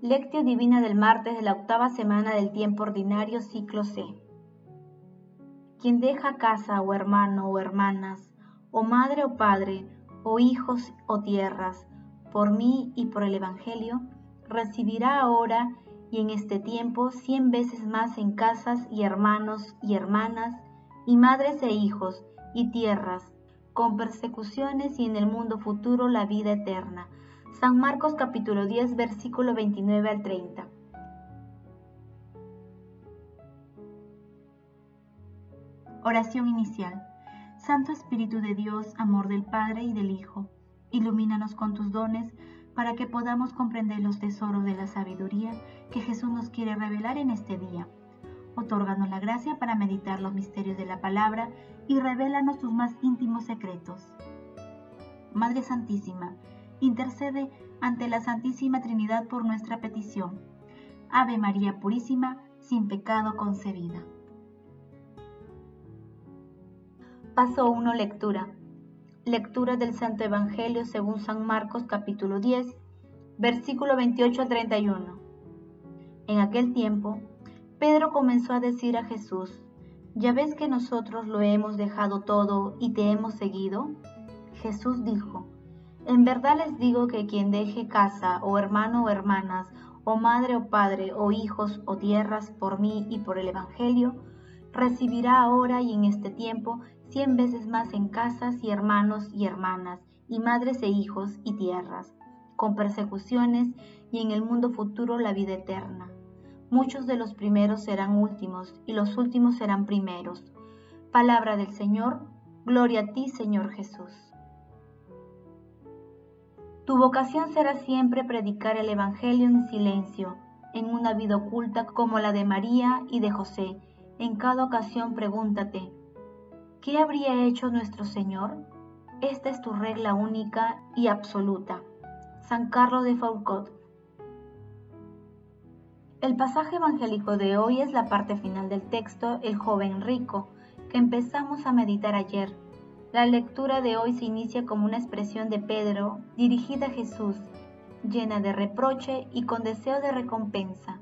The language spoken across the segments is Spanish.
Lectio Divina del martes de la octava semana del tiempo ordinario, ciclo C. Quien deja casa o hermano o hermanas, o madre o padre, o hijos o tierras, por mí y por el Evangelio, recibirá ahora y en este tiempo cien veces más en casas y hermanos y hermanas, y madres e hijos, y tierras, con persecuciones y en el mundo futuro la vida eterna San Marcos capítulo 10 versículo 29 al 30. Oración inicial. Santo Espíritu de Dios, amor del Padre y del Hijo, ilumínanos con tus dones para que podamos comprender los tesoros de la sabiduría que Jesús nos quiere revelar en este día. Otórganos la gracia para meditar los misterios de la palabra y revélanos tus más íntimos secretos. Madre Santísima, intercede ante la Santísima Trinidad por nuestra petición. Ave María Purísima, sin pecado concebida. Paso 1. Lectura. Lectura del Santo Evangelio según San Marcos capítulo 10, versículo 28 al 31. En aquel tiempo, Pedro comenzó a decir a Jesús, ¿ya ves que nosotros lo hemos dejado todo y te hemos seguido? Jesús dijo, en verdad les digo que quien deje casa o hermano o hermanas, o madre o padre, o hijos o tierras por mí y por el Evangelio, recibirá ahora y en este tiempo cien veces más en casas y hermanos y hermanas, y madres e hijos y tierras, con persecuciones y en el mundo futuro la vida eterna. Muchos de los primeros serán últimos y los últimos serán primeros. Palabra del Señor, gloria a ti Señor Jesús. Tu vocación será siempre predicar el Evangelio en silencio, en una vida oculta como la de María y de José. En cada ocasión pregúntate, ¿qué habría hecho nuestro Señor? Esta es tu regla única y absoluta. San Carlos de Foucault. El pasaje evangélico de hoy es la parte final del texto El joven rico, que empezamos a meditar ayer la lectura de hoy se inicia como una expresión de Pedro dirigida a Jesús, llena de reproche y con deseo de recompensa.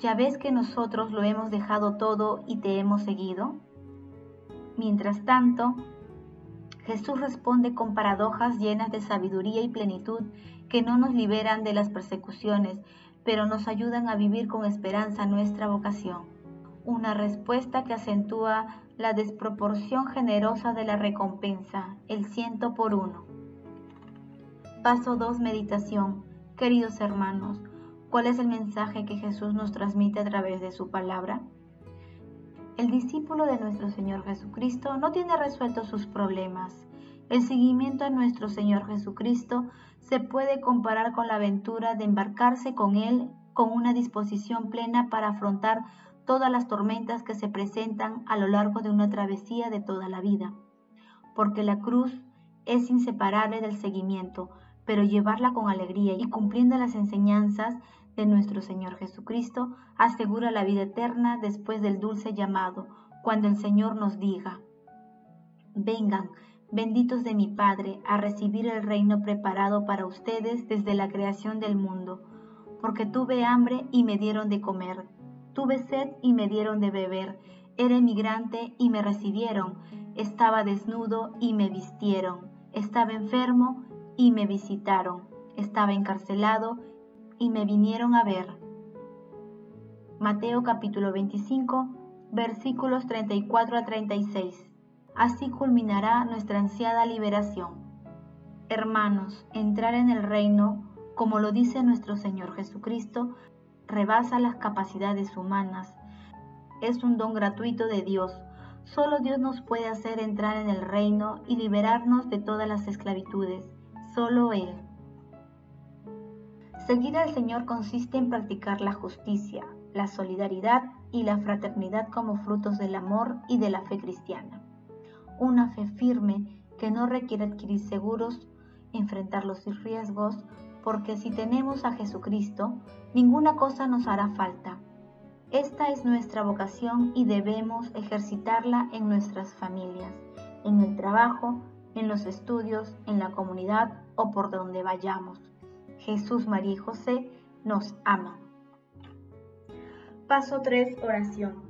¿Ya ves que nosotros lo hemos dejado todo y te hemos seguido? Mientras tanto, Jesús responde con paradojas llenas de sabiduría y plenitud que no nos liberan de las persecuciones, pero nos ayudan a vivir con esperanza nuestra vocación. Una respuesta que acentúa la desproporción generosa de la recompensa, el ciento por uno. Paso 2. Meditación. Queridos hermanos, ¿cuál es el mensaje que Jesús nos transmite a través de su palabra? El discípulo de nuestro Señor Jesucristo no tiene resueltos sus problemas. El seguimiento a nuestro Señor Jesucristo se puede comparar con la aventura de embarcarse con Él con una disposición plena para afrontar todas las tormentas que se presentan a lo largo de una travesía de toda la vida, porque la cruz es inseparable del seguimiento, pero llevarla con alegría y cumpliendo las enseñanzas de nuestro Señor Jesucristo asegura la vida eterna después del dulce llamado, cuando el Señor nos diga, vengan, benditos de mi Padre, a recibir el reino preparado para ustedes desde la creación del mundo, porque tuve hambre y me dieron de comer Tuve sed y me dieron de beber. Era emigrante y me recibieron. Estaba desnudo y me vistieron. Estaba enfermo y me visitaron. Estaba encarcelado y me vinieron a ver. Mateo capítulo 25, versículos 34 a 36. Así culminará nuestra ansiada liberación. Hermanos, entrar en el reino, como lo dice nuestro Señor Jesucristo, rebasa las capacidades humanas. Es un don gratuito de Dios. Solo Dios nos puede hacer entrar en el reino y liberarnos de todas las esclavitudes. Solo Él. Seguir al Señor consiste en practicar la justicia, la solidaridad y la fraternidad como frutos del amor y de la fe cristiana. Una fe firme que no requiere adquirir seguros, enfrentar los riesgos, porque si tenemos a Jesucristo, ninguna cosa nos hará falta. Esta es nuestra vocación y debemos ejercitarla en nuestras familias, en el trabajo, en los estudios, en la comunidad o por donde vayamos. Jesús, María y José nos ama. Paso 3. Oración.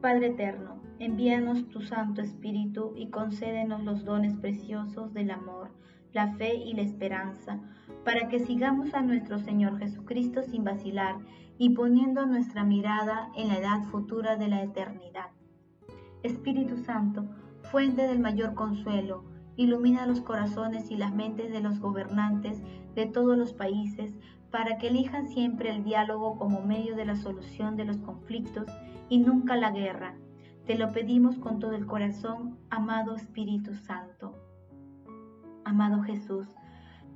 Padre Eterno, envíanos tu Santo Espíritu y concédenos los dones preciosos del amor, la fe y la esperanza, para que sigamos a nuestro Señor Jesucristo sin vacilar y poniendo nuestra mirada en la edad futura de la eternidad. Espíritu Santo, fuente del mayor consuelo, ilumina los corazones y las mentes de los gobernantes de todos los países para que elijan siempre el diálogo como medio de la solución de los conflictos y nunca la guerra. Te lo pedimos con todo el corazón, amado Espíritu Santo. Amado Jesús,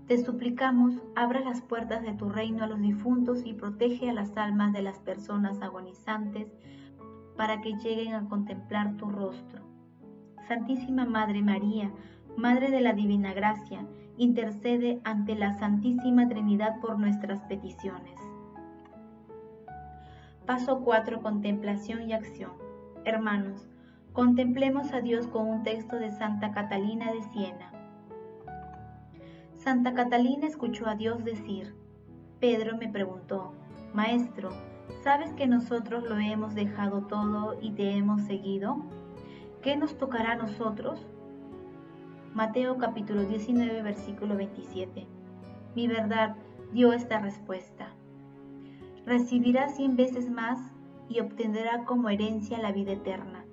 te suplicamos, abra las puertas de tu reino a los difuntos y protege a las almas de las personas agonizantes para que lleguen a contemplar tu rostro. Santísima Madre María, Madre de la Divina Gracia, intercede ante la Santísima Trinidad por nuestras peticiones. Paso 4. Contemplación y acción. Hermanos, contemplemos a Dios con un texto de Santa Catalina de Siena. Santa Catalina escuchó a Dios decir, Pedro me preguntó, Maestro, ¿sabes que nosotros lo hemos dejado todo y te hemos seguido? ¿Qué nos tocará a nosotros? Mateo capítulo 19, versículo 27. Mi verdad dio esta respuesta. Recibirá cien veces más y obtendrá como herencia la vida eterna.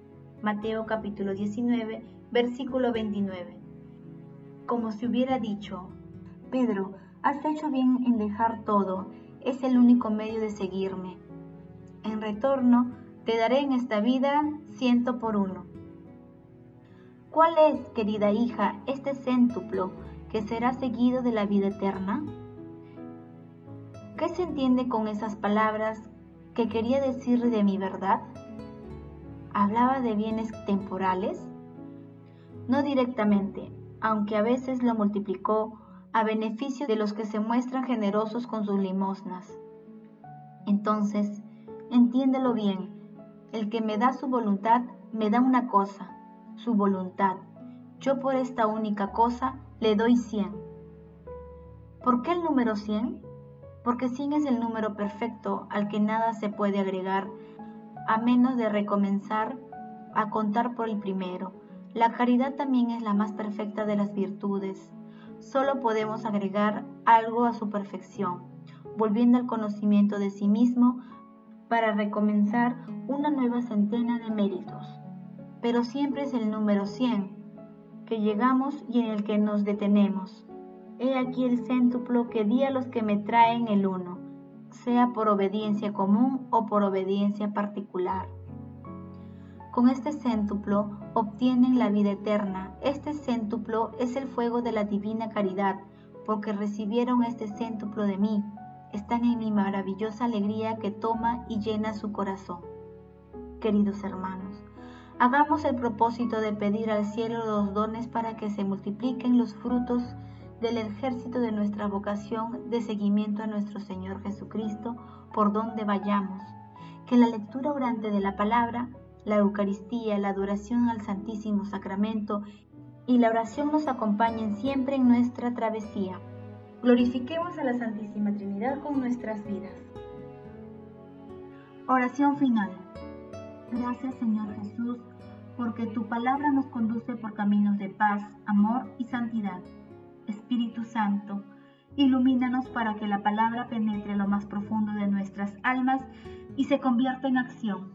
Mateo capítulo 19, versículo 29. Como si hubiera dicho, Pedro, has hecho bien en dejar todo, es el único medio de seguirme. En retorno, te daré en esta vida ciento por uno. ¿Cuál es, querida hija, este céntuplo que será seguido de la vida eterna? ¿Qué se entiende con esas palabras que quería decir de mi verdad? ¿Hablaba de bienes temporales? No directamente, aunque a veces lo multiplicó a beneficio de los que se muestran generosos con sus limosnas. Entonces, entiéndelo bien, el que me da su voluntad me da una cosa, su voluntad. Yo por esta única cosa le doy 100. ¿Por qué el número 100? Porque 100 es el número perfecto al que nada se puede agregar, a menos de recomenzar a contar por el primero. La caridad también es la más perfecta de las virtudes. Solo podemos agregar algo a su perfección, volviendo al conocimiento de sí mismo para recomenzar una nueva centena de méritos pero siempre es el número 100 que llegamos y en el que nos detenemos. He aquí el céntuplo que di a los que me traen el uno, sea por obediencia común o por obediencia particular. Con este céntuplo obtienen la vida eterna. Este céntuplo es el fuego de la divina caridad, porque recibieron este céntuplo de mí. Están en mi maravillosa alegría que toma y llena su corazón. Queridos hermanos, Hagamos el propósito de pedir al cielo los dones para que se multipliquen los frutos del ejército de nuestra vocación de seguimiento a nuestro Señor Jesucristo por donde vayamos. Que la lectura orante de la palabra, la Eucaristía, la adoración al Santísimo Sacramento y la oración nos acompañen siempre en nuestra travesía. Glorifiquemos a la Santísima Trinidad con nuestras vidas. Oración final. Gracias Señor Jesús, porque tu palabra nos conduce por caminos de paz, amor y santidad. Espíritu Santo, ilumínanos para que la palabra penetre lo más profundo de nuestras almas y se convierta en acción.